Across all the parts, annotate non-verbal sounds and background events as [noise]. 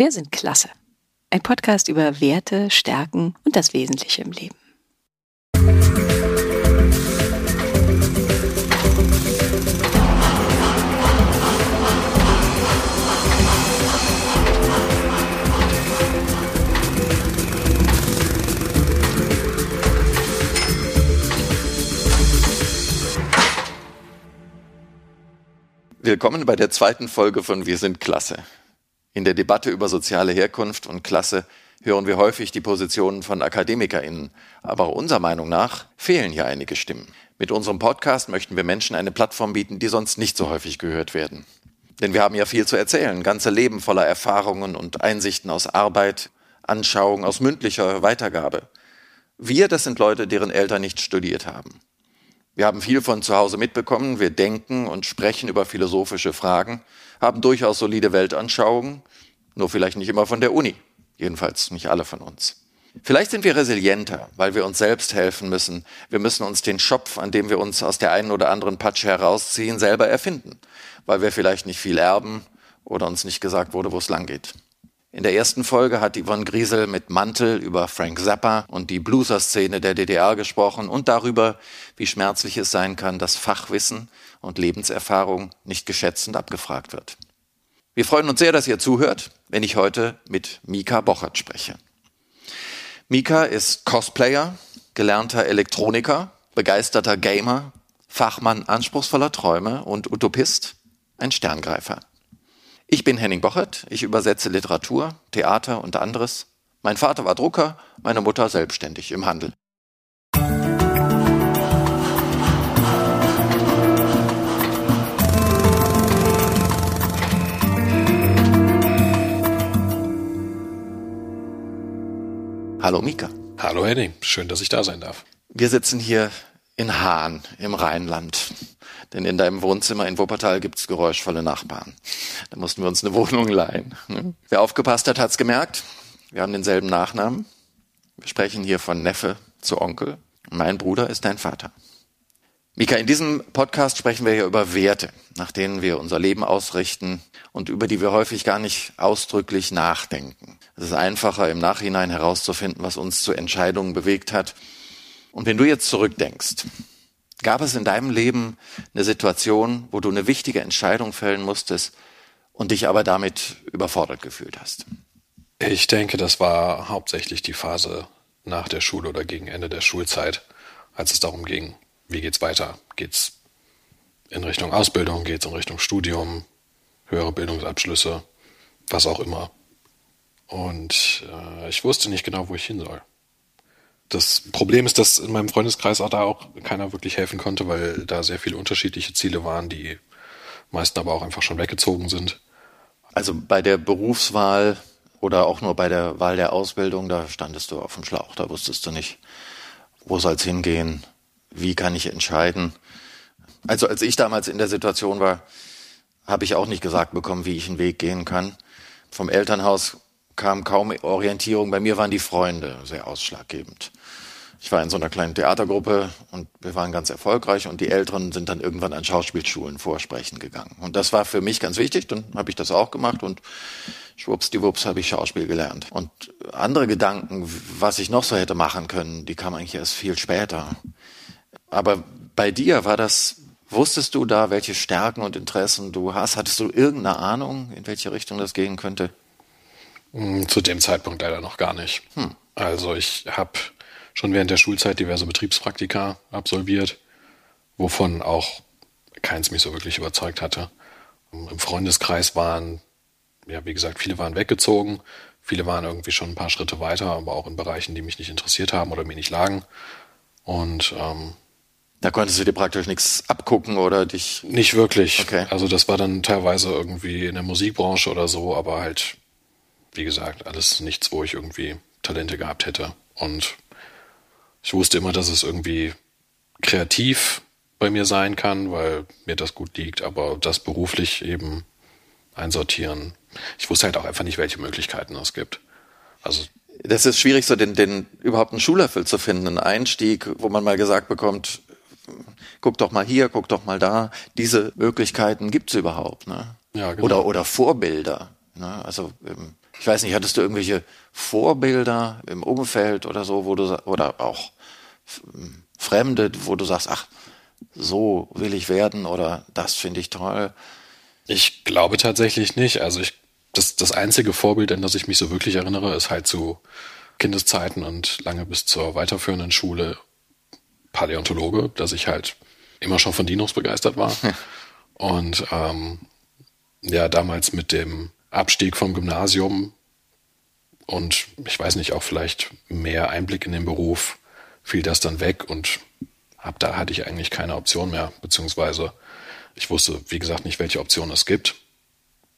Wir sind klasse. Ein Podcast über Werte, Stärken und das Wesentliche im Leben. Willkommen bei der zweiten Folge von Wir sind Klasse. In der Debatte über soziale Herkunft und Klasse hören wir häufig die Positionen von AkademikerInnen. Aber unserer Meinung nach fehlen hier einige Stimmen. Mit unserem Podcast möchten wir Menschen eine Plattform bieten, die sonst nicht so häufig gehört werden. Denn wir haben ja viel zu erzählen, ganze Leben voller Erfahrungen und Einsichten aus Arbeit, Anschauung, aus mündlicher Weitergabe. Wir, das sind Leute, deren Eltern nicht studiert haben. Wir haben viel von zu Hause mitbekommen, wir denken und sprechen über philosophische Fragen, haben durchaus solide Weltanschauungen, nur vielleicht nicht immer von der Uni, jedenfalls nicht alle von uns. Vielleicht sind wir resilienter, weil wir uns selbst helfen müssen. Wir müssen uns den Schopf, an dem wir uns aus der einen oder anderen Patsche herausziehen, selber erfinden, weil wir vielleicht nicht viel erben oder uns nicht gesagt wurde, wo es lang geht. In der ersten Folge hat Yvonne Griesel mit Mantel über Frank Zappa und die Blueser-Szene der DDR gesprochen und darüber, wie schmerzlich es sein kann, dass Fachwissen und Lebenserfahrung nicht geschätzt und abgefragt wird. Wir freuen uns sehr, dass ihr zuhört, wenn ich heute mit Mika Bochert spreche. Mika ist Cosplayer, gelernter Elektroniker, begeisterter Gamer, Fachmann anspruchsvoller Träume und Utopist, ein Sterngreifer. Ich bin Henning Bochert, ich übersetze Literatur, Theater und anderes. Mein Vater war Drucker, meine Mutter selbstständig im Handel. Hallo Mika. Hallo Henning, schön, dass ich da sein darf. Wir sitzen hier in Hahn im Rheinland. Denn in deinem Wohnzimmer in Wuppertal gibt's geräuschvolle Nachbarn. Da mussten wir uns eine Wohnung leihen. Wer aufgepasst hat, hat's gemerkt. Wir haben denselben Nachnamen. Wir sprechen hier von Neffe zu Onkel. Mein Bruder ist dein Vater. Mika, in diesem Podcast sprechen wir ja über Werte, nach denen wir unser Leben ausrichten und über die wir häufig gar nicht ausdrücklich nachdenken. Es ist einfacher, im Nachhinein herauszufinden, was uns zu Entscheidungen bewegt hat. Und wenn du jetzt zurückdenkst, Gab es in deinem Leben eine Situation, wo du eine wichtige Entscheidung fällen musstest und dich aber damit überfordert gefühlt hast? Ich denke, das war hauptsächlich die Phase nach der Schule oder gegen Ende der Schulzeit, als es darum ging, wie geht's weiter? Geht's in Richtung Ausbildung, geht's in Richtung Studium, höhere Bildungsabschlüsse, was auch immer. Und äh, ich wusste nicht genau, wo ich hin soll das Problem ist, dass in meinem Freundeskreis auch da auch keiner wirklich helfen konnte, weil da sehr viele unterschiedliche Ziele waren, die meisten aber auch einfach schon weggezogen sind. Also bei der Berufswahl oder auch nur bei der Wahl der Ausbildung, da standest du auf dem Schlauch, da wusstest du nicht, wo soll es hingehen, wie kann ich entscheiden. Also als ich damals in der Situation war, habe ich auch nicht gesagt bekommen, wie ich einen Weg gehen kann. Vom Elternhaus kam kaum Orientierung. Bei mir waren die Freunde sehr ausschlaggebend. Ich war in so einer kleinen Theatergruppe und wir waren ganz erfolgreich und die Älteren sind dann irgendwann an Schauspielschulen vorsprechen gegangen. Und das war für mich ganz wichtig, dann habe ich das auch gemacht und schwuppsdiwupps habe ich Schauspiel gelernt. Und andere Gedanken, was ich noch so hätte machen können, die kamen eigentlich erst viel später. Aber bei dir war das, wusstest du da, welche Stärken und Interessen du hast? Hattest du irgendeine Ahnung, in welche Richtung das gehen könnte? Hm, zu dem Zeitpunkt leider noch gar nicht. Hm. Also ich habe schon während der Schulzeit diverse Betriebspraktika absolviert, wovon auch keins mich so wirklich überzeugt hatte. Im Freundeskreis waren, ja, wie gesagt, viele waren weggezogen, viele waren irgendwie schon ein paar Schritte weiter, aber auch in Bereichen, die mich nicht interessiert haben oder mir nicht lagen. Und ähm, da konntest du dir praktisch nichts abgucken oder dich. Nicht wirklich. Okay. Also das war dann teilweise irgendwie in der Musikbranche oder so, aber halt, wie gesagt, alles nichts, wo ich irgendwie Talente gehabt hätte. Und ich wusste immer, dass es irgendwie kreativ bei mir sein kann, weil mir das gut liegt, aber das beruflich eben einsortieren. Ich wusste halt auch einfach nicht, welche Möglichkeiten es gibt. Also das ist schwierig, so den, den überhaupt einen Schulöffel zu finden, einen Einstieg, wo man mal gesagt bekommt, guck doch mal hier, guck doch mal da. Diese Möglichkeiten gibt's überhaupt, ne? Ja, genau. Oder oder Vorbilder. Ne? Also ähm, Ich weiß nicht, hattest du irgendwelche Vorbilder im Umfeld oder so, wo du oder auch Fremde, wo du sagst, ach, so will ich werden oder das finde ich toll? Ich glaube tatsächlich nicht. Also ich, das, das einzige Vorbild, an das ich mich so wirklich erinnere, ist halt zu Kindeszeiten und lange bis zur weiterführenden Schule Paläontologe, dass ich halt immer schon von Dinos begeistert war. [laughs] und ähm, ja, damals mit dem Abstieg vom Gymnasium und ich weiß nicht, auch vielleicht mehr Einblick in den Beruf, fiel das dann weg und ab da hatte ich eigentlich keine Option mehr, beziehungsweise ich wusste, wie gesagt, nicht, welche Optionen es gibt.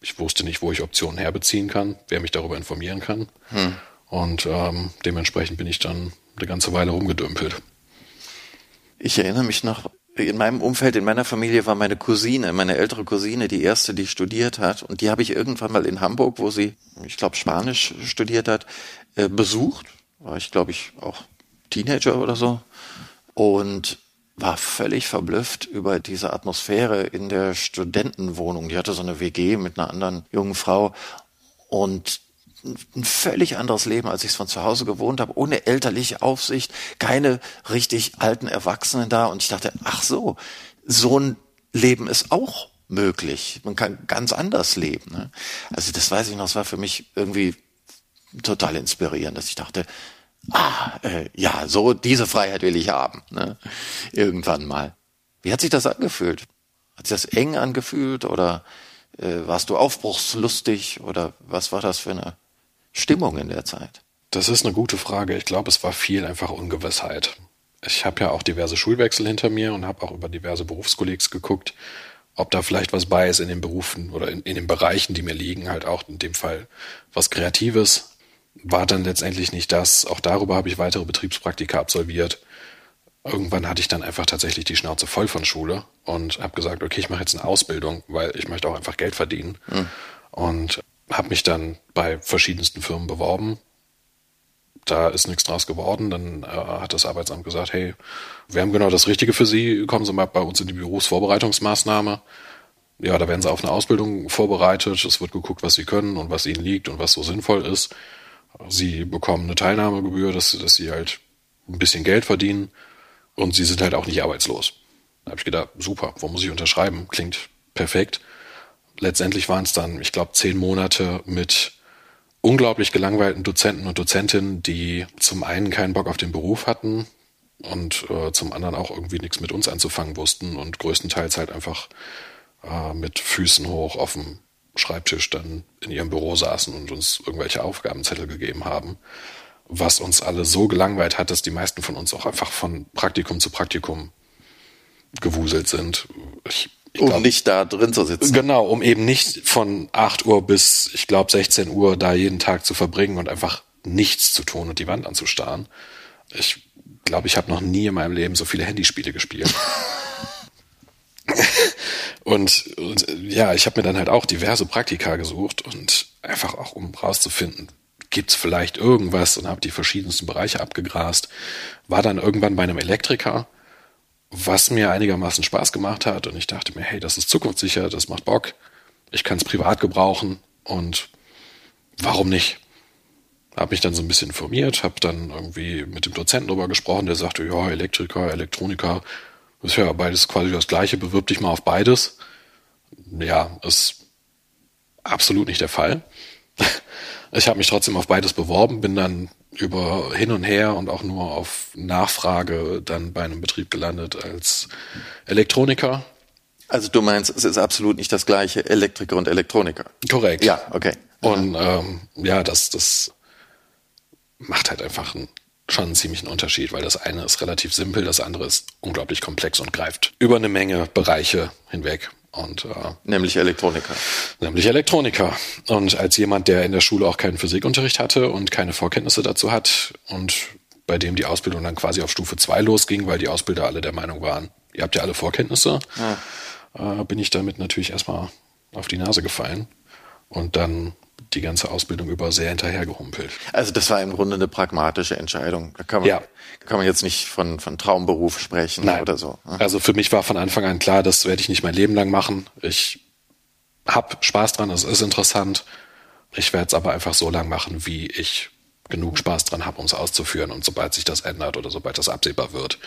Ich wusste nicht, wo ich Optionen herbeziehen kann, wer mich darüber informieren kann. Hm. Und ähm, dementsprechend bin ich dann eine ganze Weile rumgedümpelt. Ich erinnere mich noch, in meinem Umfeld, in meiner Familie war meine Cousine, meine ältere Cousine, die erste, die studiert hat. Und die habe ich irgendwann mal in Hamburg, wo sie, ich glaube, Spanisch studiert hat, äh, besucht. War ich, glaube ich, auch Teenager oder so. Und war völlig verblüfft über diese Atmosphäre in der Studentenwohnung. Die hatte so eine WG mit einer anderen jungen Frau. Und ein völlig anderes Leben, als ich es von zu Hause gewohnt habe, ohne elterliche Aufsicht, keine richtig alten Erwachsenen da. Und ich dachte, ach so, so ein Leben ist auch möglich. Man kann ganz anders leben. Ne? Also das weiß ich noch, es war für mich irgendwie total inspirierend, dass ich dachte, ah, äh, ja, so diese Freiheit will ich haben. Ne? Irgendwann mal. Wie hat sich das angefühlt? Hat sich das eng angefühlt oder äh, warst du aufbruchslustig oder was war das für eine Stimmung in der Zeit? Das ist eine gute Frage. Ich glaube, es war viel einfach Ungewissheit. Ich habe ja auch diverse Schulwechsel hinter mir und habe auch über diverse Berufskollegs geguckt, ob da vielleicht was bei ist in den Berufen oder in, in den Bereichen, die mir liegen, halt auch in dem Fall was Kreatives. War dann letztendlich nicht das. Auch darüber habe ich weitere Betriebspraktika absolviert. Irgendwann hatte ich dann einfach tatsächlich die Schnauze voll von Schule und habe gesagt, okay, ich mache jetzt eine Ausbildung, weil ich möchte auch einfach Geld verdienen. Mhm. Und habe mich dann bei verschiedensten Firmen beworben. Da ist nichts draus geworden. Dann äh, hat das Arbeitsamt gesagt, hey, wir haben genau das Richtige für Sie. Kommen Sie mal bei uns in die Berufsvorbereitungsmaßnahme. Ja, da werden Sie auf eine Ausbildung vorbereitet. Es wird geguckt, was Sie können und was Ihnen liegt und was so sinnvoll ist. Sie bekommen eine Teilnahmegebühr, dass, dass Sie halt ein bisschen Geld verdienen und Sie sind halt auch nicht arbeitslos. Da habe ich gedacht, super, wo muss ich unterschreiben? Klingt perfekt letztendlich waren es dann, ich glaube, zehn Monate mit unglaublich gelangweilten Dozenten und Dozentinnen, die zum einen keinen Bock auf den Beruf hatten und äh, zum anderen auch irgendwie nichts mit uns anzufangen wussten und größtenteils halt einfach äh, mit Füßen hoch auf dem Schreibtisch dann in ihrem Büro saßen und uns irgendwelche Aufgabenzettel gegeben haben, was uns alle so gelangweilt hat, dass die meisten von uns auch einfach von Praktikum zu Praktikum gewuselt sind. Ich um glaub, nicht da drin zu sitzen. Genau, um eben nicht von 8 Uhr bis, ich glaube, 16 Uhr da jeden Tag zu verbringen und einfach nichts zu tun und die Wand anzustarren. Ich glaube, ich habe noch nie in meinem Leben so viele Handyspiele gespielt. [laughs] und, und, ja, ich habe mir dann halt auch diverse Praktika gesucht und einfach auch, um rauszufinden, gibt's vielleicht irgendwas und habe die verschiedensten Bereiche abgegrast. War dann irgendwann bei einem Elektriker was mir einigermaßen Spaß gemacht hat. Und ich dachte mir, hey, das ist zukunftssicher, das macht Bock. Ich kann es privat gebrauchen und warum nicht? Habe mich dann so ein bisschen informiert, habe dann irgendwie mit dem Dozenten darüber gesprochen, der sagte, ja, Elektriker, Elektroniker, ist ja beides quasi das gleiche, bewirb dich mal auf beides. Ja, ist absolut nicht der Fall. [laughs] Ich habe mich trotzdem auf beides beworben, bin dann über hin und her und auch nur auf Nachfrage dann bei einem Betrieb gelandet als Elektroniker. Also du meinst, es ist absolut nicht das gleiche Elektriker und Elektroniker. Korrekt. Ja, okay. Und ähm, ja, das, das macht halt einfach einen, schon einen ziemlichen Unterschied, weil das eine ist relativ simpel, das andere ist unglaublich komplex und greift über eine Menge Bereiche hinweg. Und, äh, nämlich Elektroniker. Nämlich Elektroniker. Und als jemand, der in der Schule auch keinen Physikunterricht hatte und keine Vorkenntnisse dazu hat und bei dem die Ausbildung dann quasi auf Stufe 2 losging, weil die Ausbilder alle der Meinung waren, ihr habt ja alle Vorkenntnisse, ja. äh, bin ich damit natürlich erstmal auf die Nase gefallen. Und dann die ganze Ausbildung über sehr hinterhergehumpelt. Also das war im Grunde eine pragmatische Entscheidung. Da kann man, ja. kann man jetzt nicht von, von Traumberuf sprechen Nein. oder so. Ne? Also für mich war von Anfang an klar, das werde ich nicht mein Leben lang machen. Ich habe Spaß dran, es ist interessant. Ich werde es aber einfach so lang machen, wie ich genug Spaß dran habe, um es auszuführen. Und sobald sich das ändert oder sobald das absehbar wird,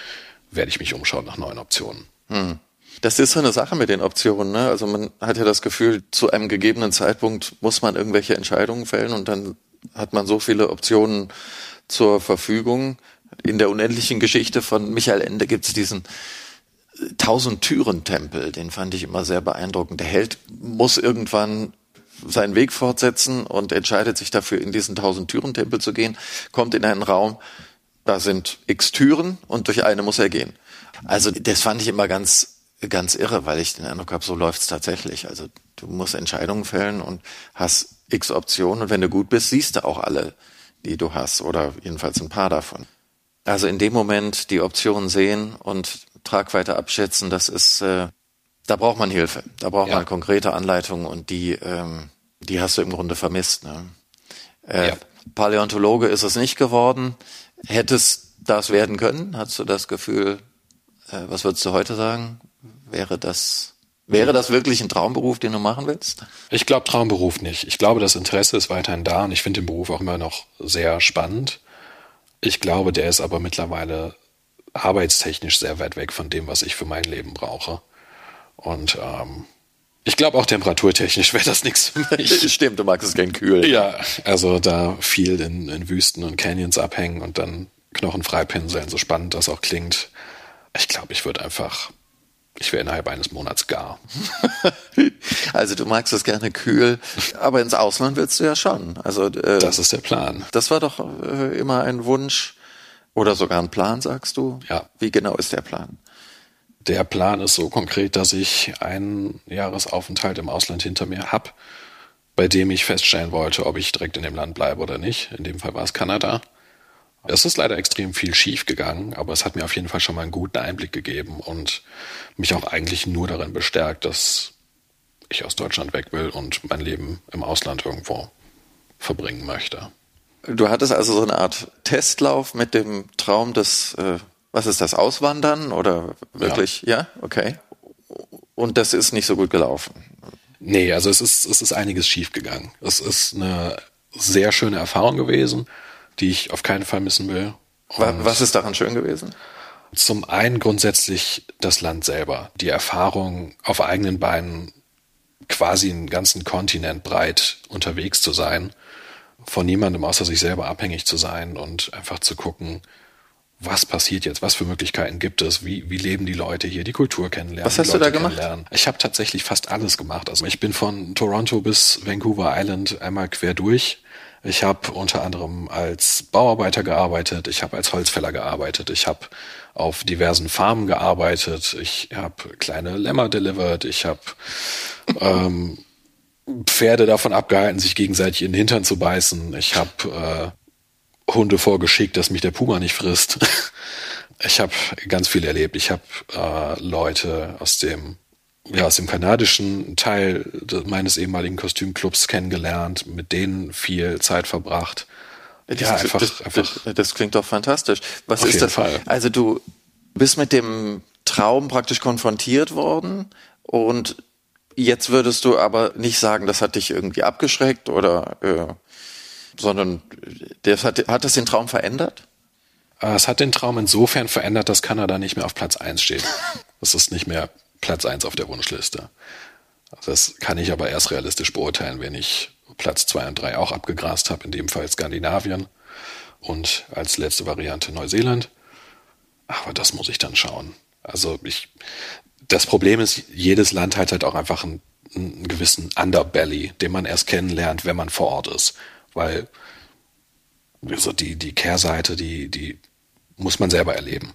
werde ich mich umschauen nach neuen Optionen. Hm. Das ist so eine Sache mit den Optionen. Ne? Also man hat ja das Gefühl, zu einem gegebenen Zeitpunkt muss man irgendwelche Entscheidungen fällen und dann hat man so viele Optionen zur Verfügung. In der unendlichen Geschichte von Michael Ende gibt es diesen tausend Türen Tempel, den fand ich immer sehr beeindruckend. Der Held muss irgendwann seinen Weg fortsetzen und entscheidet sich dafür, in diesen tausend Türen Tempel zu gehen, kommt in einen Raum, da sind x Türen und durch eine muss er gehen. Also das fand ich immer ganz ganz irre, weil ich den Eindruck habe, so läuft's tatsächlich. Also du musst Entscheidungen fällen und hast x Optionen und wenn du gut bist, siehst du auch alle, die du hast oder jedenfalls ein paar davon. Also in dem Moment die Optionen sehen und Tragweite abschätzen, das ist, äh, da braucht man Hilfe. Da braucht ja. man konkrete Anleitungen und die, ähm, die hast du im Grunde vermisst. Ne? Äh, ja. Paläontologe ist es nicht geworden. Hättest das werden können? Hast du das Gefühl, äh, was würdest du heute sagen? Wäre das Wäre das wirklich ein Traumberuf, den du machen willst? Ich glaube Traumberuf nicht. Ich glaube, das Interesse ist weiterhin da und ich finde den Beruf auch immer noch sehr spannend. Ich glaube, der ist aber mittlerweile arbeitstechnisch sehr weit weg von dem, was ich für mein Leben brauche. Und ähm, ich glaube auch temperaturtechnisch [laughs] wäre das nichts für mich. [laughs] Stimmt, du magst es gern kühl. Ja, also da viel in, in Wüsten und Canyons abhängen und dann Knochen freipinseln, so spannend das auch klingt. Ich glaube, ich würde einfach ich wäre innerhalb eines Monats gar. [laughs] also du magst es gerne kühl, aber ins Ausland willst du ja schon. Also äh, das ist der Plan. Das war doch äh, immer ein Wunsch oder sogar ein Plan, sagst du? Ja. Wie genau ist der Plan? Der Plan ist so konkret, dass ich einen Jahresaufenthalt im Ausland hinter mir habe, bei dem ich feststellen wollte, ob ich direkt in dem Land bleibe oder nicht. In dem Fall war es Kanada. Es ist leider extrem viel schief gegangen, aber es hat mir auf jeden Fall schon mal einen guten Einblick gegeben und mich auch eigentlich nur darin bestärkt, dass ich aus Deutschland weg will und mein Leben im Ausland irgendwo verbringen möchte. Du hattest also so eine Art Testlauf mit dem Traum des, äh, was ist das, Auswandern oder wirklich? Ja. ja, okay. Und das ist nicht so gut gelaufen. Nee, also es ist, es ist einiges schief gegangen. Es ist eine sehr schöne Erfahrung gewesen die ich auf keinen Fall missen will. Und Was ist daran schön gewesen? Zum einen grundsätzlich das Land selber, die Erfahrung auf eigenen Beinen quasi einen ganzen Kontinent breit unterwegs zu sein, von niemandem außer sich selber abhängig zu sein und einfach zu gucken, was passiert jetzt, was für Möglichkeiten gibt es, wie, wie leben die Leute hier, die Kultur kennenlernen. Was hast du da gemacht? Ich habe tatsächlich fast alles gemacht. Also ich bin von Toronto bis Vancouver Island einmal quer durch ich habe unter anderem als Bauarbeiter gearbeitet, ich habe als Holzfäller gearbeitet, ich habe auf diversen Farmen gearbeitet, ich habe kleine Lämmer delivered, ich habe ähm, Pferde davon abgehalten, sich gegenseitig in den Hintern zu beißen, ich habe äh, Hunde vorgeschickt, dass mich der Puma nicht frisst. [laughs] ich habe ganz viel erlebt. Ich habe äh, Leute aus dem ja, aus dem kanadischen Teil meines ehemaligen Kostümclubs kennengelernt, mit denen viel Zeit verbracht. Das, ja, einfach, das, einfach. Das, das, klingt doch fantastisch. Was auf ist jeden das? Fall. Also du bist mit dem Traum praktisch konfrontiert worden und jetzt würdest du aber nicht sagen, das hat dich irgendwie abgeschreckt oder, äh, sondern das hat, hat das den Traum verändert? Äh, es hat den Traum insofern verändert, dass Kanada nicht mehr auf Platz eins steht. [laughs] Das ist nicht mehr Platz eins auf der Wunschliste. Das kann ich aber erst realistisch beurteilen, wenn ich Platz zwei und drei auch abgegrast habe, in dem Fall Skandinavien und als letzte Variante Neuseeland. Aber das muss ich dann schauen. Also ich, das Problem ist, jedes Land hat halt auch einfach einen, einen gewissen Underbelly, den man erst kennenlernt, wenn man vor Ort ist. Weil also die, die Kehrseite, die, die muss man selber erleben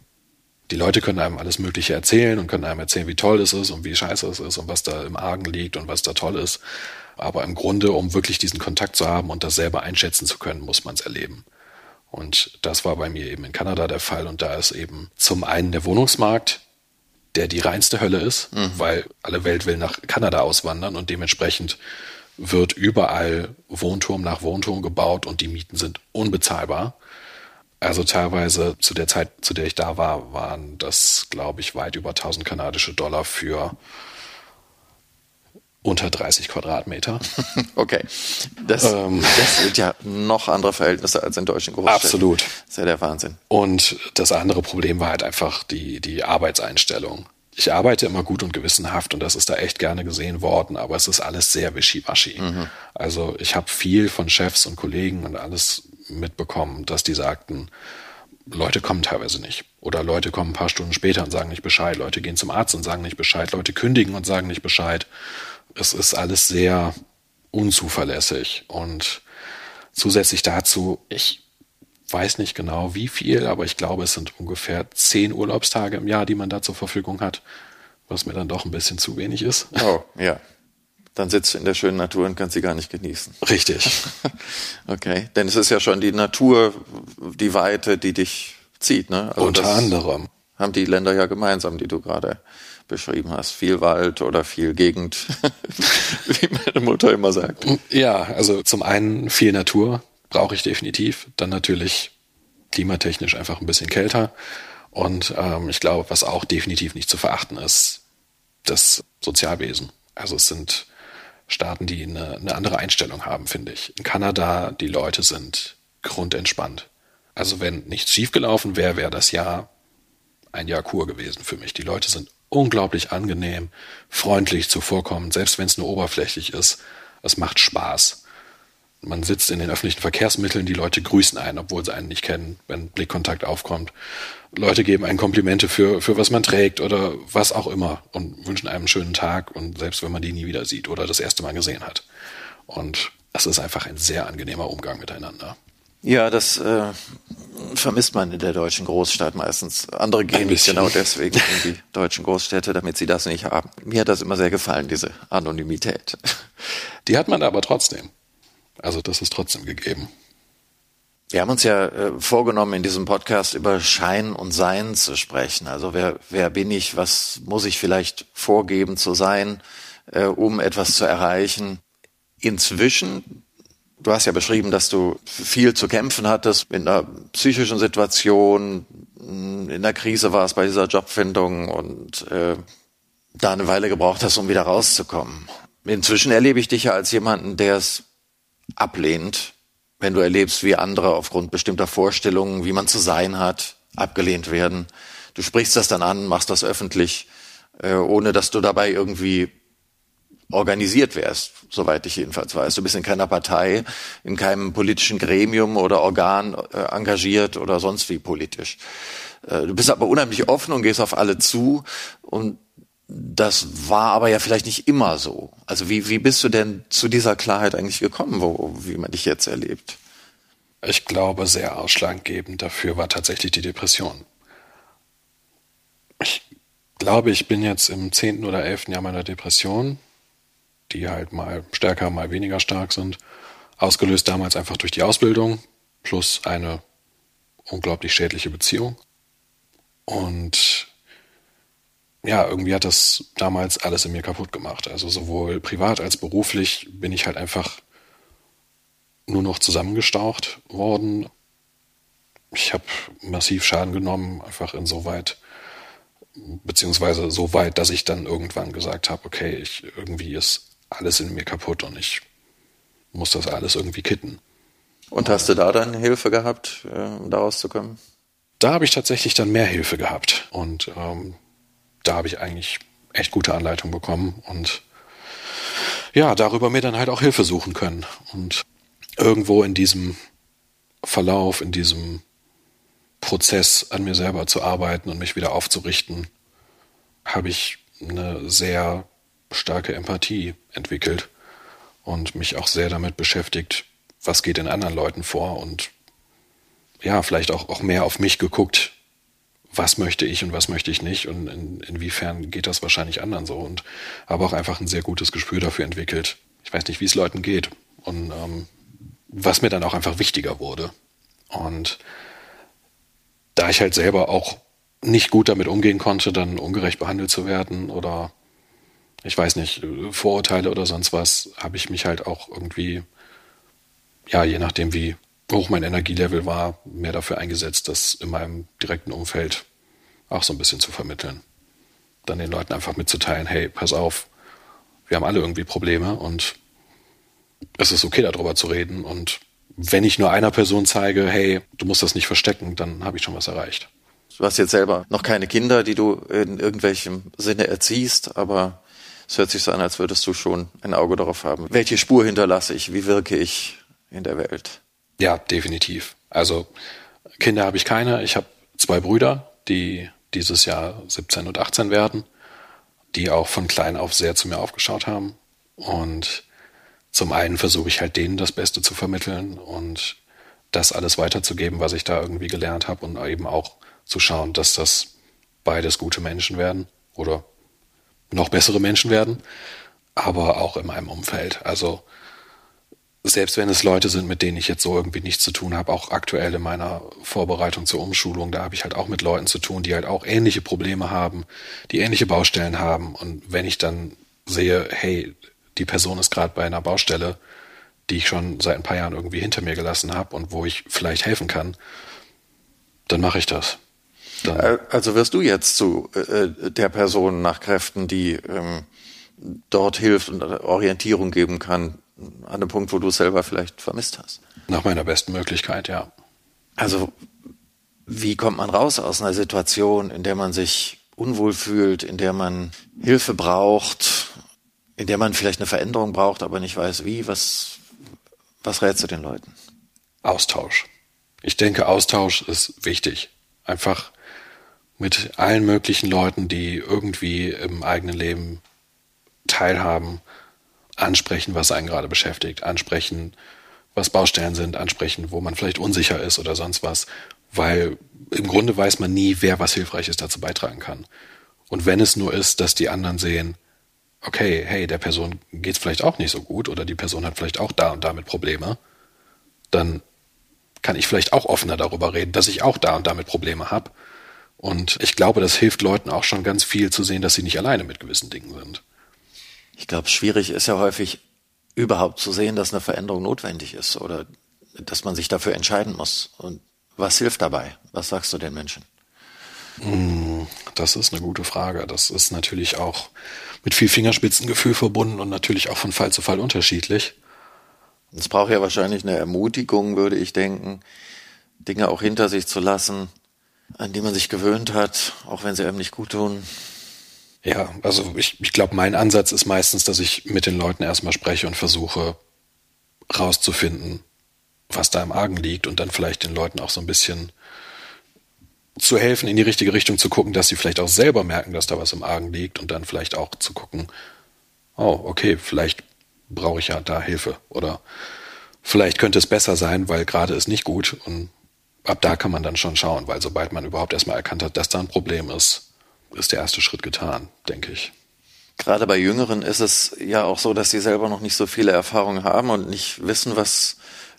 die Leute können einem alles Mögliche erzählen und können einem erzählen, wie toll es ist und wie scheiße es ist und was da im Argen liegt und was da toll ist. Aber im Grunde, um wirklich diesen Kontakt zu haben und das selber einschätzen zu können, muss man es erleben. Und das war bei mir eben in Kanada der Fall. Und da ist eben zum einen der Wohnungsmarkt, der die reinste Hölle ist, mhm. weil alle Welt will nach Kanada auswandern und dementsprechend wird überall Wohnturm nach Wohnturm gebaut und die Mieten sind unbezahlbar. Also teilweise zu der Zeit, zu der ich da war, waren das, glaube ich, weit über 1000 kanadische Dollar für unter 30 Quadratmeter. [laughs] Okay. Das, ähm, das sind ja noch andere Verhältnisse als in deutschen Großstädten. Absolut. Das ist ja der Wahnsinn. Und das andere Problem war halt einfach die, die Arbeitseinstellung. Ich arbeite immer gut und gewissenhaft und das ist da echt gerne gesehen worden, aber es ist alles sehr wischiwaschi. Mhm. Also ich habe viel von Chefs und Kollegen und alles mitbekommen, dass die sagten, Leute kommen teilweise nicht. Oder Leute kommen ein paar Stunden später und sagen nicht Bescheid. Leute gehen zum Arzt und sagen nicht Bescheid. Leute kündigen und sagen nicht Bescheid es ist alles sehr unzuverlässig und zusätzlich dazu, ich weiß nicht genau wie viel, aber ich glaube, es sind ungefähr zehn Urlaubstage im Jahr, die man da zur Verfügung hat, was mir dann doch ein bisschen zu wenig ist. Oh, ja. Dann sitzt du in der schönen Natur und kannst sie gar nicht genießen. Richtig. [laughs] okay. Denn es ist ja schon die Natur, die Weite, die dich zieht, ne? Also Unter anderem. Haben die Länder ja gemeinsam, die du gerade beschrieben hast. Viel Wald oder viel Gegend, [laughs] wie meine Mutter immer sagt. Ja, also zum einen viel Natur brauche ich definitiv. Dann natürlich klimatechnisch einfach ein bisschen kälter. Und ähm, ich glaube, was auch definitiv nicht zu verachten ist, das Sozialwesen. Also es sind Staaten, die eine, eine andere Einstellung haben, finde ich. In Kanada, die Leute sind grundentspannt. Also wenn nichts schiefgelaufen wäre, wäre das Jahr ein Jahr Kur gewesen für mich. Die Leute sind unglaublich angenehm, freundlich zuvorkommend, selbst wenn es nur oberflächlich ist. Es macht Spaß. Man sitzt in den öffentlichen Verkehrsmitteln, die Leute grüßen einen, obwohl sie einen nicht kennen, wenn Blickkontakt aufkommt. Leute geben einen Komplimente für, für was man trägt oder was auch immer und wünschen einem einen schönen Tag und selbst wenn man die nie wieder sieht oder das erste Mal gesehen hat. Und es ist einfach ein sehr angenehmer Umgang miteinander. Ja, das äh, vermisst man in der deutschen Großstadt meistens. Andere gehen nicht genau deswegen in die deutschen Großstädte, damit sie das nicht haben. Mir hat das immer sehr gefallen, diese Anonymität. Die hat man aber trotzdem. Also das ist trotzdem gegeben. Wir haben uns ja äh, vorgenommen, in diesem Podcast über Schein und Sein zu sprechen. Also wer, wer bin ich, was muss ich vielleicht vorgeben zu sein, äh, um etwas zu erreichen. Inzwischen Du hast ja beschrieben, dass du viel zu kämpfen hattest in einer psychischen Situation, in der Krise warst bei dieser Jobfindung und äh, da eine Weile gebraucht hast, um wieder rauszukommen. Inzwischen erlebe ich dich ja als jemanden, der es ablehnt, wenn du erlebst, wie andere aufgrund bestimmter Vorstellungen, wie man zu sein hat, abgelehnt werden. Du sprichst das dann an, machst das öffentlich, äh, ohne dass du dabei irgendwie organisiert wärst, soweit ich jedenfalls weiß. Du bist in keiner Partei, in keinem politischen Gremium oder Organ äh, engagiert oder sonst wie politisch. Äh, du bist aber unheimlich offen und gehst auf alle zu und das war aber ja vielleicht nicht immer so. Also wie, wie bist du denn zu dieser Klarheit eigentlich gekommen, wo, wie man dich jetzt erlebt? Ich glaube, sehr ausschlaggebend dafür war tatsächlich die Depression. Ich glaube, ich bin jetzt im zehnten oder elften Jahr meiner Depression die halt mal stärker, mal weniger stark sind. Ausgelöst damals einfach durch die Ausbildung plus eine unglaublich schädliche Beziehung. Und ja, irgendwie hat das damals alles in mir kaputt gemacht. Also sowohl privat als beruflich bin ich halt einfach nur noch zusammengestaucht worden. Ich habe massiv Schaden genommen, einfach insoweit, beziehungsweise so weit, dass ich dann irgendwann gesagt habe, okay, ich irgendwie ist alles in mir kaputt und ich muss das alles irgendwie kitten. Und hast du da dann Hilfe gehabt, äh, um da rauszukommen? Da habe ich tatsächlich dann mehr Hilfe gehabt und ähm, da habe ich eigentlich echt gute Anleitung bekommen und ja, darüber mir dann halt auch Hilfe suchen können. Und irgendwo in diesem Verlauf, in diesem Prozess an mir selber zu arbeiten und mich wieder aufzurichten, habe ich eine sehr starke Empathie entwickelt und mich auch sehr damit beschäftigt, was geht in anderen Leuten vor und ja, vielleicht auch, auch mehr auf mich geguckt, was möchte ich und was möchte ich nicht und in, inwiefern geht das wahrscheinlich anderen so und habe auch einfach ein sehr gutes Gespür dafür entwickelt. Ich weiß nicht, wie es Leuten geht und ähm, was mir dann auch einfach wichtiger wurde. Und da ich halt selber auch nicht gut damit umgehen konnte, dann ungerecht behandelt zu werden oder ich weiß nicht, Vorurteile oder sonst was, habe ich mich halt auch irgendwie, ja, je nachdem, wie hoch mein Energielevel war, mehr dafür eingesetzt, das in meinem direkten Umfeld auch so ein bisschen zu vermitteln. Dann den Leuten einfach mitzuteilen, hey, pass auf, Wir haben alle irgendwie Probleme und es ist okay, darüber zu reden. Und wenn ich nur einer Person zeige, hey, du musst das nicht verstecken, dann habe ich schon was erreicht. Du hast jetzt selber noch keine Kinder, die du in irgendwelchem Sinne erziehst, aber es hört sich so an, als würdest du schon ein Auge darauf haben. Welche Spur hinterlasse ich? Wie wirke ich in der Welt? Ja, definitiv. Also Kinder habe ich keine. Ich habe zwei Brüder, die dieses Jahr 17 und 18 werden, die auch von klein auf sehr zu mir aufgeschaut haben. Und zum einen versuche ich halt denen das Beste zu vermitteln und das alles weiterzugeben, was ich da irgendwie gelernt habe und eben auch zu schauen, dass das beides gute Menschen werden oder noch bessere Menschen werden, aber auch in meinem Umfeld. Also selbst wenn es Leute sind, mit denen ich jetzt so irgendwie nichts zu tun habe, auch aktuell in meiner Vorbereitung zur Umschulung, da habe ich halt auch mit Leuten zu tun, die halt auch ähnliche Probleme haben, die ähnliche Baustellen haben. Und wenn ich dann sehe, hey, die Person ist gerade bei einer Baustelle, die ich schon seit ein paar Jahren irgendwie hinter mir gelassen habe und wo ich vielleicht helfen kann, dann mache ich das. Dann also wirst du jetzt zu äh, der Person nach Kräften, die ähm, dort hilft und Orientierung geben kann, an einem Punkt, wo du es selber vielleicht vermisst hast. Nach meiner besten Möglichkeit, ja. Also, wie kommt man raus aus einer Situation, in der man sich unwohl fühlt, in der man Hilfe braucht, in der man vielleicht eine Veränderung braucht, aber nicht weiß wie? Was, was rätst du den Leuten? Austausch. Ich denke, Austausch ist wichtig. Einfach mit allen möglichen Leuten, die irgendwie im eigenen Leben teilhaben, ansprechen, was einen gerade beschäftigt, ansprechen, was Baustellen sind, ansprechen, wo man vielleicht unsicher ist oder sonst was, weil im Grunde weiß man nie, wer was Hilfreiches dazu beitragen kann. Und wenn es nur ist, dass die anderen sehen, okay, hey, der Person geht's vielleicht auch nicht so gut oder die Person hat vielleicht auch da und damit Probleme, dann kann ich vielleicht auch offener darüber reden, dass ich auch da und damit Probleme habe. Und ich glaube, das hilft Leuten auch schon ganz viel zu sehen, dass sie nicht alleine mit gewissen Dingen sind. Ich glaube, schwierig ist ja häufig überhaupt zu sehen, dass eine Veränderung notwendig ist oder dass man sich dafür entscheiden muss. Und was hilft dabei? Was sagst du den Menschen? Hm, das ist eine gute Frage. Das ist natürlich auch mit viel Fingerspitzengefühl verbunden und natürlich auch von Fall zu Fall unterschiedlich. Es braucht ja wahrscheinlich eine Ermutigung, würde ich denken, Dinge auch hinter sich zu lassen, an die man sich gewöhnt hat, auch wenn sie einem nicht gut tun. Ja, also ich, ich glaube, mein Ansatz ist meistens, dass ich mit den Leuten erstmal spreche und versuche rauszufinden, was da im Argen liegt und dann vielleicht den Leuten auch so ein bisschen zu helfen, in die richtige Richtung zu gucken, dass sie vielleicht auch selber merken, dass da was im Argen liegt und dann vielleicht auch zu gucken, oh, okay, vielleicht brauche ich ja da Hilfe oder vielleicht könnte es besser sein, weil gerade ist nicht gut und ab da kann man dann schon schauen, weil sobald man überhaupt erstmal erkannt hat, dass da ein Problem ist, ist der erste Schritt getan, denke ich. Gerade bei Jüngeren ist es ja auch so, dass sie selber noch nicht so viele Erfahrungen haben und nicht wissen, was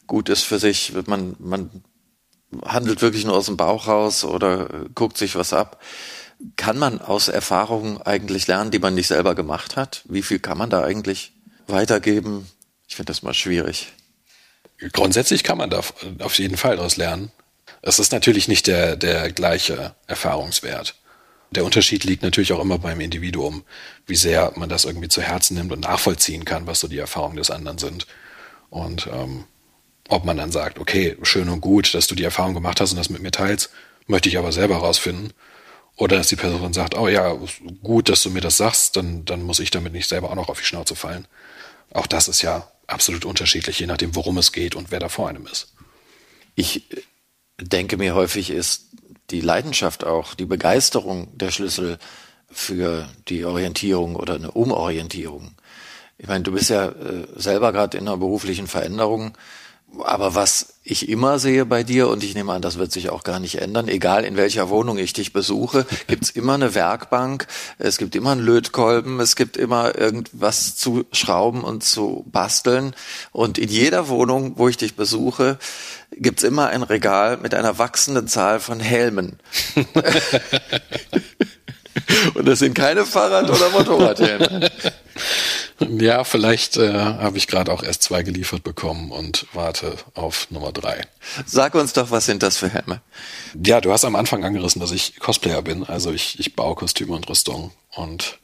gut ist für sich. Man, man handelt wirklich nur aus dem Bauch raus oder guckt sich was ab. Kann man aus Erfahrungen eigentlich lernen, die man nicht selber gemacht hat? Wie viel kann man da eigentlich weitergeben? Ich finde das mal schwierig. Grundsätzlich kann man da auf jeden Fall daraus lernen. Es ist natürlich nicht der, der gleiche Erfahrungswert. Der Unterschied liegt natürlich auch immer beim Individuum, wie sehr man das irgendwie zu Herzen nimmt und nachvollziehen kann, was so die Erfahrungen des anderen sind. Und ähm, ob man dann sagt, okay, schön und gut, dass du die Erfahrung gemacht hast und das mit mir teilst, möchte ich aber selber herausfinden. Oder dass die Person sagt, oh ja, gut, dass du mir das sagst, dann, dann muss ich damit nicht selber auch noch auf die Schnauze fallen. Auch das ist ja absolut unterschiedlich, je nachdem, worum es geht und wer da vor einem ist. Ich denke mir häufig ist die Leidenschaft auch, die Begeisterung der Schlüssel für die Orientierung oder eine Umorientierung. Ich meine, du bist ja äh, selber gerade in einer beruflichen Veränderung, aber was ich immer sehe bei dir, und ich nehme an, das wird sich auch gar nicht ändern, egal in welcher Wohnung ich dich besuche, [laughs] gibt's immer eine Werkbank, es gibt immer einen Lötkolben, es gibt immer irgendwas zu schrauben und zu basteln. Und in jeder Wohnung, wo ich dich besuche, gibt's immer ein Regal mit einer wachsenden Zahl von Helmen. [laughs] [laughs] und das sind keine Fahrrad- oder Motorradhelme. Ja, vielleicht äh, habe ich gerade auch erst zwei geliefert bekommen und warte auf Nummer drei. Sag uns doch, was sind das für Helme? Ja, du hast am Anfang angerissen, dass ich Cosplayer bin. Also ich, ich baue Kostüme und Rüstung und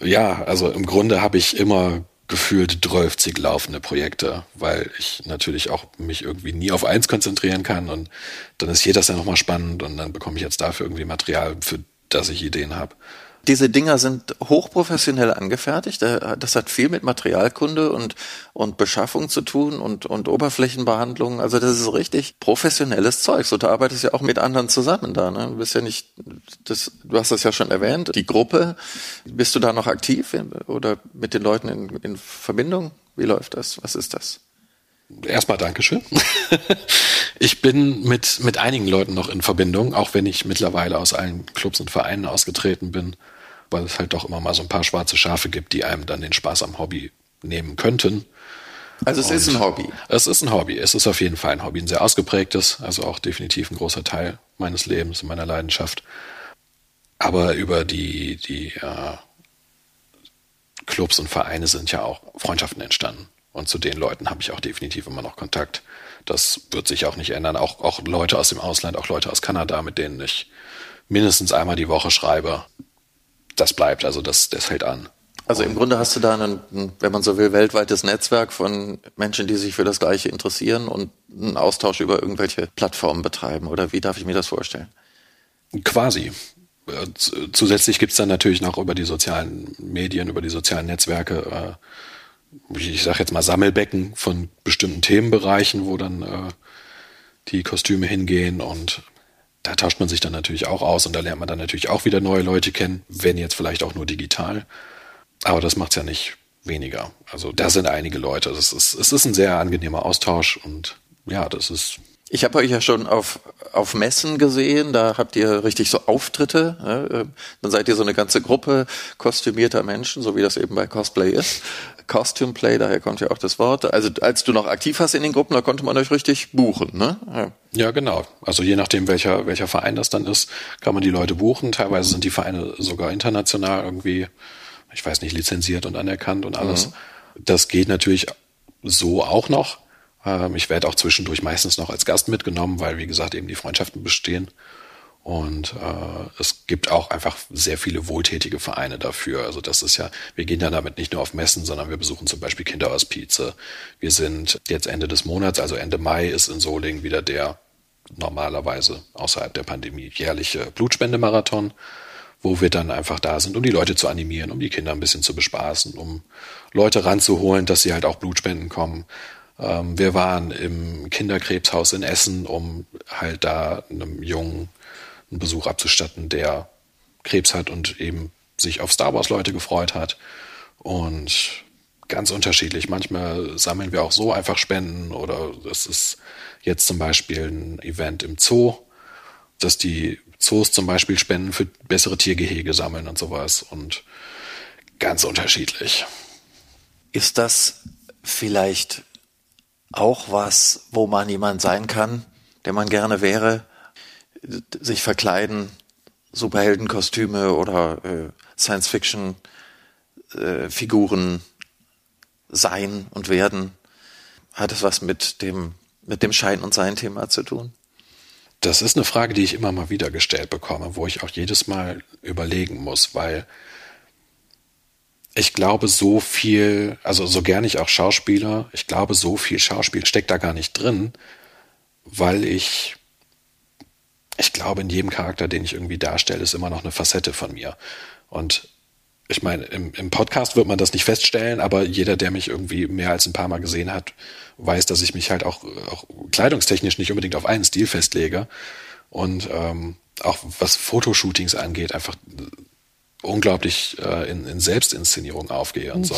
Ja, also im Grunde habe ich immer gefühlt 12 laufende Projekte, weil ich natürlich auch mich irgendwie nie auf eins konzentrieren kann und dann ist jedes ja nochmal spannend und dann bekomme ich jetzt dafür irgendwie Material, für das ich Ideen habe. Diese Dinger sind hochprofessionell angefertigt. Das hat viel mit Materialkunde und, und Beschaffung zu tun und, und Oberflächenbehandlung. Also das ist richtig professionelles Zeug. So, du arbeitest ja auch mit anderen zusammen da. Ne? Du bist ja nicht, das, du hast das ja schon erwähnt, die Gruppe. Bist du da noch aktiv oder mit den Leuten in, in Verbindung? Wie läuft das? Was ist das? Erstmal Dankeschön. [laughs] ich bin mit, mit einigen Leuten noch in Verbindung, auch wenn ich mittlerweile aus allen Clubs und Vereinen ausgetreten bin, weil es halt doch immer mal so ein paar schwarze Schafe gibt, die einem dann den Spaß am Hobby nehmen könnten. Also es und ist ein Hobby. Es ist ein Hobby. Es ist auf jeden Fall ein Hobby, ein sehr ausgeprägtes, also auch definitiv ein großer Teil meines Lebens und meiner Leidenschaft. Aber über die, die äh, Clubs und Vereine sind ja auch Freundschaften entstanden. Und zu den Leuten habe ich auch definitiv immer noch Kontakt. Das wird sich auch nicht ändern. Auch, auch Leute aus dem Ausland, auch Leute aus Kanada, mit denen ich mindestens einmal die Woche schreibe. Das bleibt, also das, das hält an. Also im Grunde hast du da ein, wenn man so will, weltweites Netzwerk von Menschen, die sich für das Gleiche interessieren und einen Austausch über irgendwelche Plattformen betreiben. Oder wie darf ich mir das vorstellen? Quasi. Äh, zusätzlich gibt es dann natürlich noch über die sozialen Medien, über die sozialen Netzwerke äh, ich sag jetzt mal Sammelbecken von bestimmten Themenbereichen, wo dann äh, die Kostüme hingehen und da tauscht man sich dann natürlich auch aus und da lernt man dann natürlich auch wieder neue Leute kennen, wenn jetzt vielleicht auch nur digital. Aber das macht's ja nicht weniger. Also da sind einige Leute. Das ist, es ist ein sehr angenehmer Austausch und ja, das ist ich habe euch ja schon auf, auf Messen gesehen, da habt ihr richtig so Auftritte. Ne? Dann seid ihr so eine ganze Gruppe kostümierter Menschen, so wie das eben bei Cosplay ist. Costume Play, daher kommt ja auch das Wort. Also als du noch aktiv hast in den Gruppen, da konnte man euch richtig buchen, ne? Ja. ja, genau. Also je nachdem, welcher, welcher Verein das dann ist, kann man die Leute buchen. Teilweise sind die Vereine sogar international irgendwie, ich weiß nicht, lizenziert und anerkannt und alles. Mhm. Das geht natürlich so auch noch. Ähm, ich werde auch zwischendurch meistens noch als Gast mitgenommen, weil, wie gesagt, eben die Freundschaften bestehen. Und äh, es gibt auch einfach sehr viele wohltätige Vereine dafür. Also das ist ja, wir gehen ja damit nicht nur auf Messen, sondern wir besuchen zum Beispiel Kinderhospize. Wir sind jetzt Ende des Monats, also Ende Mai ist in Solingen wieder der normalerweise außerhalb der Pandemie jährliche Blutspendemarathon, wo wir dann einfach da sind, um die Leute zu animieren, um die Kinder ein bisschen zu bespaßen, um Leute ranzuholen, dass sie halt auch Blutspenden kommen. Ähm, wir waren im Kinderkrebshaus in Essen, um halt da einem Jungen einen Besuch abzustatten, der Krebs hat und eben sich auf Star Wars Leute gefreut hat. Und ganz unterschiedlich. Manchmal sammeln wir auch so einfach Spenden oder es ist jetzt zum Beispiel ein Event im Zoo, dass die Zoos zum Beispiel Spenden für bessere Tiergehege sammeln und sowas und ganz unterschiedlich. Ist das vielleicht auch was, wo man jemand sein kann, der man gerne wäre, sich verkleiden, Superheldenkostüme oder äh, Science-Fiction-Figuren äh, sein und werden? Hat es was mit dem, mit dem Schein- und Sein-Thema zu tun? Das ist eine Frage, die ich immer mal wieder gestellt bekomme, wo ich auch jedes Mal überlegen muss, weil ich glaube, so viel, also so gern ich auch Schauspieler, ich glaube, so viel Schauspiel steckt da gar nicht drin, weil ich, ich glaube, in jedem Charakter, den ich irgendwie darstelle, ist immer noch eine Facette von mir. Und ich meine, im, im Podcast wird man das nicht feststellen, aber jeder, der mich irgendwie mehr als ein paar Mal gesehen hat, weiß, dass ich mich halt auch, auch kleidungstechnisch nicht unbedingt auf einen Stil festlege. Und ähm, auch was Fotoshootings angeht, einfach unglaublich äh, in, in Selbstinszenierung aufgehe und so.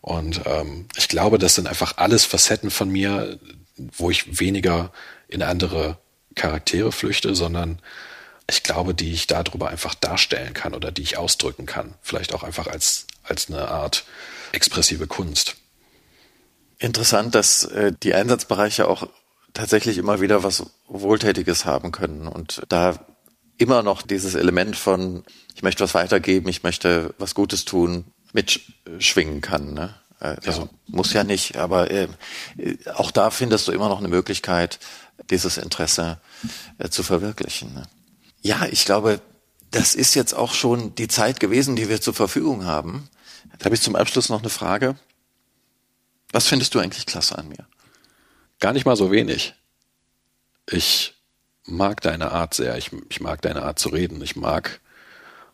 Und ähm, ich glaube, das sind einfach alles Facetten von mir, wo ich weniger in andere Charaktere flüchte, sondern ich glaube, die ich darüber einfach darstellen kann oder die ich ausdrücken kann. Vielleicht auch einfach als, als eine Art expressive Kunst. Interessant, dass äh, die Einsatzbereiche auch tatsächlich immer wieder was Wohltätiges haben können. Und da immer noch dieses Element von, ich möchte was weitergeben, ich möchte was Gutes tun, mitschwingen kann. Ne? Äh, also ja. muss ja nicht, aber äh, auch da findest du immer noch eine Möglichkeit, dieses Interesse äh, zu verwirklichen. Ne? Ja, ich glaube, das ist jetzt auch schon die Zeit gewesen, die wir zur Verfügung haben. Da habe ich zum Abschluss noch eine Frage. Was findest du eigentlich klasse an mir? Gar nicht mal so wenig. Ich mag deine Art sehr. Ich, ich mag deine Art zu reden. Ich mag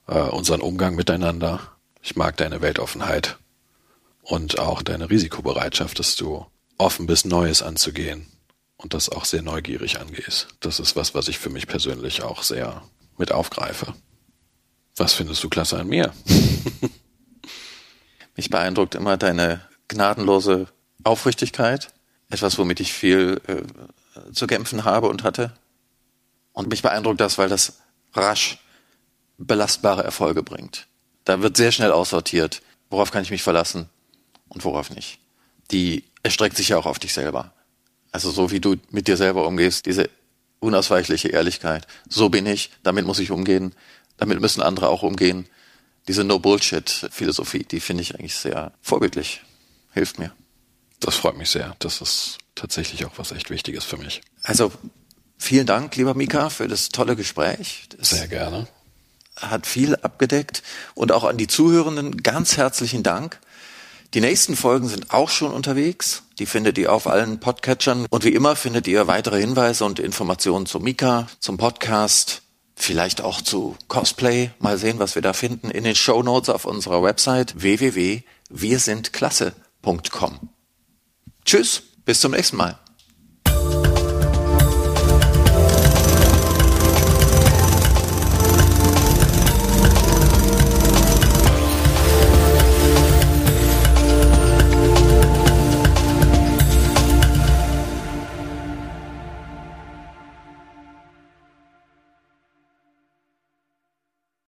äh, unseren Umgang miteinander. Ich mag deine Weltoffenheit und auch deine Risikobereitschaft, dass du offen bist, Neues anzugehen und das auch sehr neugierig angehst. Das ist was, was ich für mich persönlich auch sehr mit aufgreife. Was findest du klasse an mir? [laughs] mich beeindruckt immer deine gnadenlose Aufrichtigkeit, etwas, womit ich viel äh, zu kämpfen habe und hatte. Und mich beeindruckt das, weil das rasch belastbare Erfolge bringt. Da wird sehr schnell aussortiert, worauf kann ich mich verlassen und worauf nicht. Die erstreckt sich ja auch auf dich selber. Also so wie du mit dir selber umgehst, diese unausweichliche Ehrlichkeit. So bin ich, damit muss ich umgehen, damit müssen andere auch umgehen. Diese No-Bullshit-Philosophie, die finde ich eigentlich sehr vorbildlich. Hilft mir. Das freut mich sehr. Das ist tatsächlich auch was echt Wichtiges für mich. Also vielen Dank, lieber Mika, für das tolle Gespräch. Das sehr gerne. Hat viel abgedeckt und auch an die Zuhörenden ganz herzlichen Dank. Die nächsten Folgen sind auch schon unterwegs. Die findet ihr auf allen Podcatchern. Und wie immer findet ihr weitere Hinweise und Informationen zu Mika, zum Podcast, vielleicht auch zu Cosplay. Mal sehen, was wir da finden in den Show Notes auf unserer Website www.wirsindklasse.com. Tschüss, bis zum nächsten Mal.